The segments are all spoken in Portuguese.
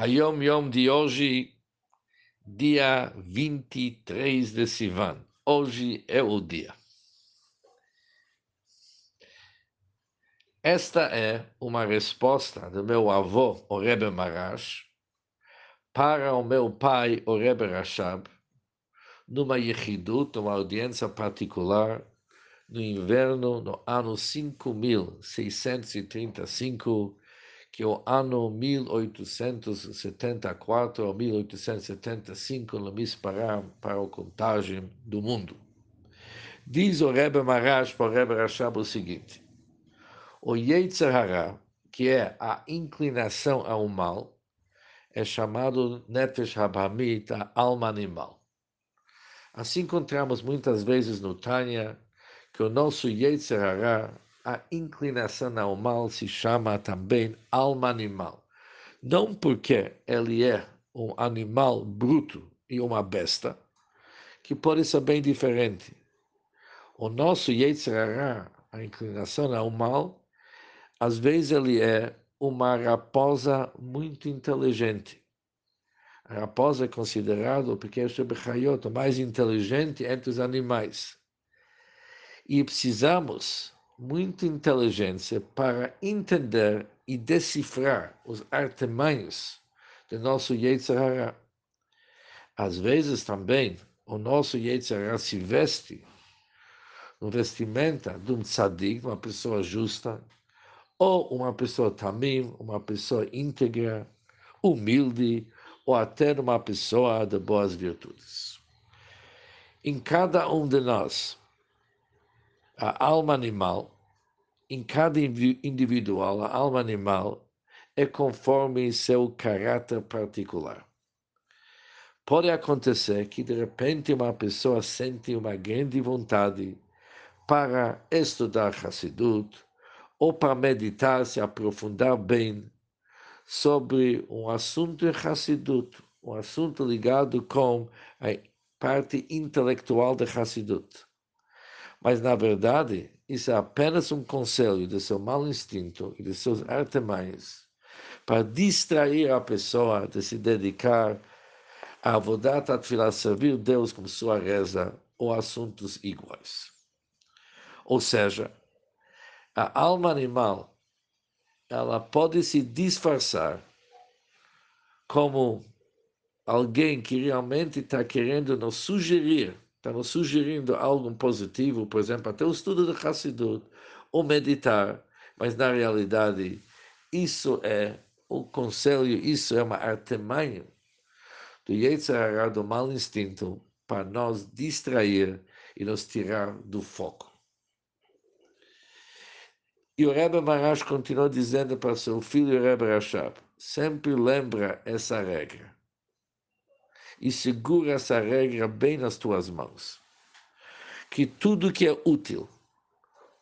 Hayom Yom de hoje, dia 23 de Sivan. Hoje é o dia. Esta é uma resposta do meu avô, o Rebbe Marash, para o meu pai, o Rebbe Rashab, numa yechidut, uma audiência particular, no inverno, no ano 5635, que o ano 1874 ou 1875 no disparar para a contagem do mundo. Diz o Rebbe Marash para o Rebbe Rashab o seguinte, o Yetzer Hara, que é a inclinação ao mal, é chamado Nefesh Habamit, a alma animal. Assim encontramos muitas vezes no Tânia que o nosso Yetzer Hara a inclinação ao mal se chama também alma animal. Não porque ele é um animal bruto e uma besta, que pode ser bem diferente. O nosso Yetzirah, a inclinação ao mal, às vezes ele é uma raposa muito inteligente. A raposa é considerada o pequeno o mais inteligente entre os animais. E precisamos muita inteligência para entender e decifrar os artimanhos do nosso Yetzirah. Às vezes também o nosso Yetzirah se veste no vestimenta de um tzadik, uma pessoa justa, ou uma pessoa tamim, uma pessoa íntegra, humilde, ou até uma pessoa de boas virtudes. Em cada um de nós, a alma animal, em cada individual, a alma animal é conforme seu caráter particular. Pode acontecer que de repente uma pessoa sente uma grande vontade para estudar Hassidut ou para meditar, se aprofundar bem sobre um assunto em Hassidut, um assunto ligado com a parte intelectual de Hassidut. Mas, na verdade, isso é apenas um conselho do seu mau instinto e de seus artimanhos para distrair a pessoa de se dedicar a Avodat Atfilah, servir Deus com sua reza ou assuntos iguais. Ou seja, a alma animal ela pode se disfarçar como alguém que realmente está querendo nos sugerir está nos sugerindo algo positivo, por exemplo, até o estudo de Hassidut, ou meditar, mas na realidade isso é o conselho, isso é uma artimanha do Yetzirah, do mau instinto, para nos distrair e nos tirar do foco. E o Rebbe Marash continuou dizendo para seu filho Rebbe Rashab, sempre lembra essa regra e segura essa regra bem nas tuas mãos. Que tudo que é útil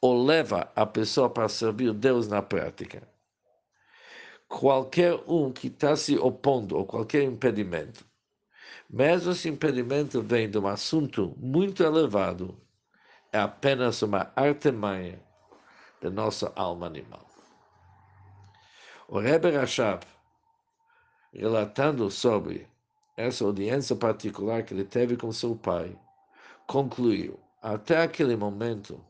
ou leva a pessoa para servir Deus na prática, qualquer um que está se opondo ou qualquer impedimento, mesmo esse impedimento vem de um assunto muito elevado, é apenas uma artimanha da nossa alma animal. O Rebbe Rashab, relatando sobre essa audiência particular que ele teve com seu pai, concluiu: até aquele momento,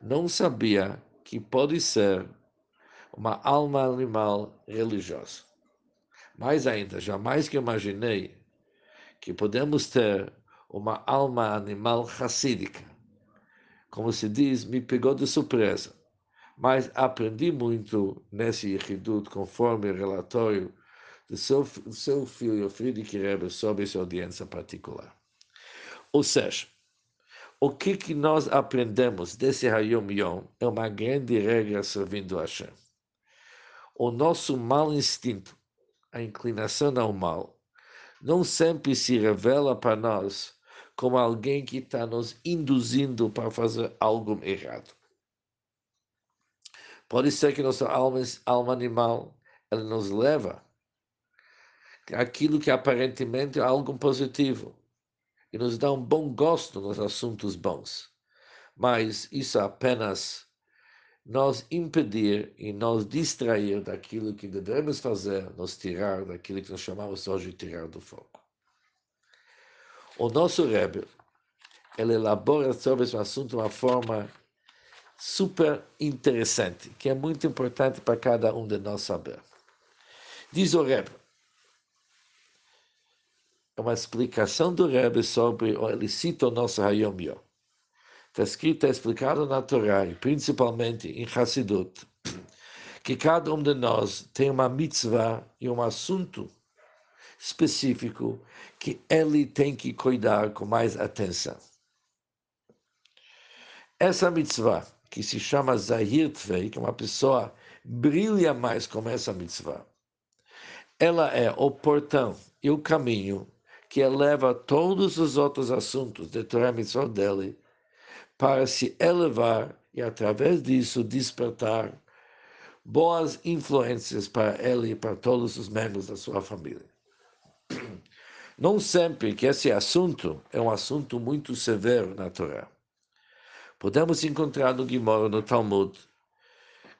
não sabia que pode ser uma alma animal religiosa. Mais ainda, jamais que imaginei que podemos ter uma alma animal racídica. Como se diz, me pegou de surpresa. Mas aprendi muito nesse Yehidut, conforme o relatório do seu, do seu filho Friedrich Rebbe sobre essa audiência particular. Ou seja, o que, que nós aprendemos desse Hayom Yom é uma grande regra servindo a Hashem. O nosso mau instinto, a inclinação ao mal, não sempre se revela para nós como alguém que está nos induzindo para fazer algo errado. Pode ser que nossa alma, alma animal ela nos leva aquilo que aparentemente é algo positivo e nos dá um bom gosto nos assuntos bons. Mas isso apenas nos impedir e nos distrair daquilo que devemos fazer, nos tirar daquilo que nós chamamos hoje de tirar do foco. O nosso Rebbe, ele elabora sobre esse assunto de uma forma super interessante, que é muito importante para cada um de nós saber. Diz o Rebbe, é uma explicação do Rebbe sobre, ele cita o nosso Hayom Yom. Está escrito, é explicado na Torá, principalmente em Hassidut, que cada um de nós tem uma mitzvah e um assunto específico que ele tem que cuidar com mais atenção. Essa mitzvah, que se chama Zahir Tvei, que uma pessoa brilha mais com essa mitzvah, ela é o portão e o caminho que eleva todos os outros assuntos de Torah Mitzvah dele para se elevar e, através disso, despertar boas influências para ele e para todos os membros da sua família. Não sempre que esse assunto é um assunto muito severo na Torá. Podemos encontrar no Gimora, no Talmud,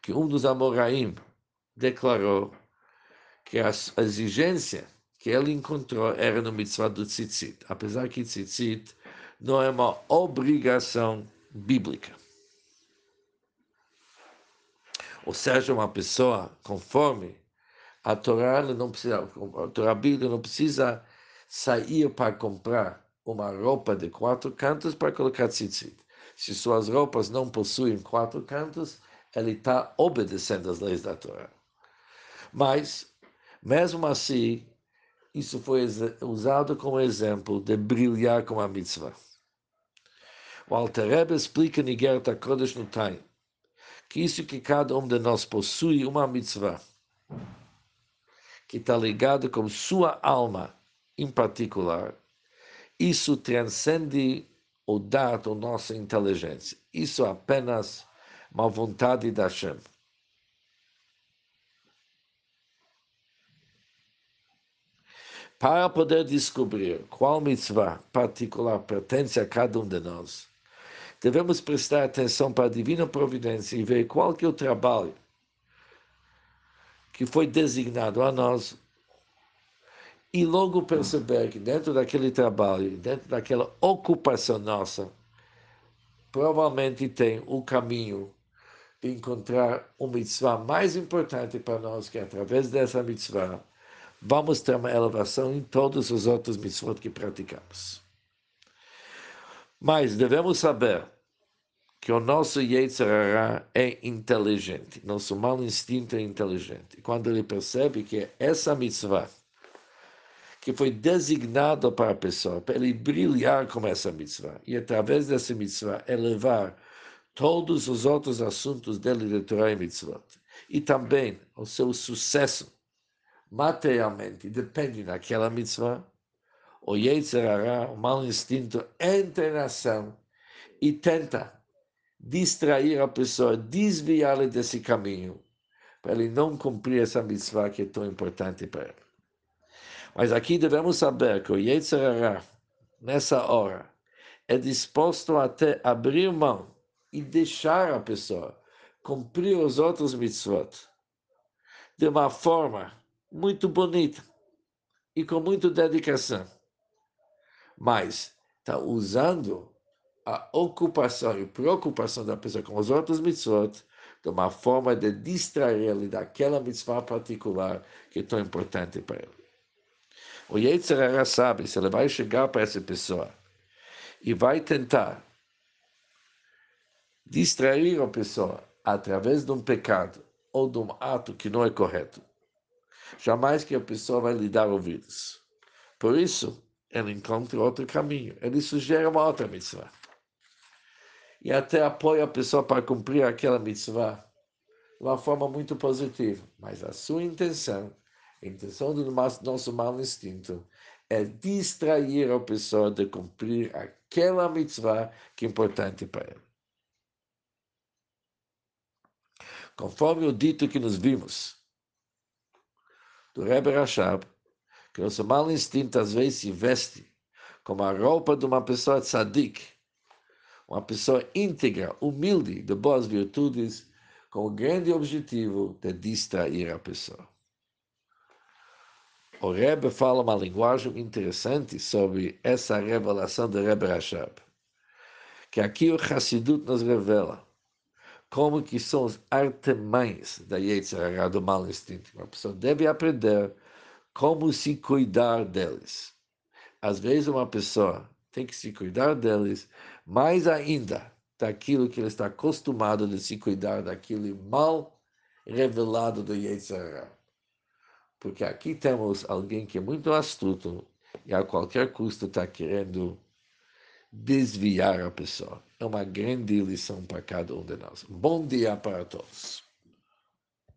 que um dos Amoraim declarou que a exigência que ele encontrou era no mitzvah do tzitzit, apesar que tzitzit não é uma obrigação bíblica. Ou seja, uma pessoa conforme a Torá não precisa, a Torá bíblica não precisa sair para comprar uma roupa de quatro cantos para colocar tzitzit. Se suas roupas não possuem quatro cantos, ele está obedecendo as leis da Torá. Mas, mesmo assim, isso foi usado como exemplo de brilhar com a mitzvah. O Alter Rebbe explica em Igeret HaKodesh no Taim, que isso que cada um de nós possui uma mitzvah, que está ligado com sua alma em particular, isso transcende o dado, nossa inteligência. Isso é apenas uma vontade da Hashem. Para poder descobrir qual mitzvah particular pertence a cada um de nós, devemos prestar atenção para a divina providência e ver qual que é o trabalho que foi designado a nós e logo perceber que dentro daquele trabalho, dentro daquela ocupação nossa, provavelmente tem o caminho de encontrar uma mitzvah mais importante para nós, que é através dessa mitzvah vamos ter uma elevação em todos os outros mitzvot que praticamos. Mas devemos saber que o nosso Yetzirah é inteligente, nosso mau instinto é inteligente. Quando ele percebe que essa mitzvah que foi designada para a pessoa, para ele brilhar com essa mitzvah, e através dessa mitzvah elevar todos os outros assuntos dele de Torah e mitzvot, e também o seu sucesso materialmente depende daquela mitzvah, o Yetzirah, o mau instinto, entra na ação e tenta distrair a pessoa, desviá-la desse caminho, para ele não cumprir essa mitzvah que é tão importante para ele. Mas aqui devemos saber que o Yetzirah, nessa hora, é disposto a até abrir mão e deixar a pessoa cumprir os outros mitzvot de uma forma muito bonita e com muita dedicação. Mas está usando a ocupação e preocupação da pessoa com os outros mitzvot de uma forma de distrair ele daquela mitzvah particular que é tão importante para ele. O Yetzirah sabe se ele vai chegar para essa pessoa e vai tentar distrair a pessoa através de um pecado ou de um ato que não é correto jamais que a pessoa vai lhe dar ouvidos. Por isso, ele encontra outro caminho. Ele sugere uma outra mitzvah. E até apoia a pessoa para cumprir aquela mitzvah de uma forma muito positiva. Mas a sua intenção, a intenção do nosso mau instinto, é distrair a pessoa de cumprir aquela mitzvah que é importante para ele. Conforme o dito que nos vimos, do Rebbe Rashab, que o seu mau instinto às vezes se veste como a roupa de uma pessoa tzadik, uma pessoa íntegra, humilde, de boas virtudes, com o grande objetivo de distrair a pessoa. O Rebbe fala uma linguagem interessante sobre essa revelação do Rebbe Rashab. Que aqui o Hassidut nos revela como que são os artemães da Yetzirah, do mal instinto. Uma pessoa deve aprender como se cuidar deles. Às vezes uma pessoa tem que se cuidar deles, mais ainda daquilo que ele está acostumado de se cuidar daquilo mal revelado do Yetzirah. Porque aqui temos alguém que é muito astuto e a qualquer custo está querendo desviar a pessoa. É uma grande lição para cada um de nós. Bom dia para todos.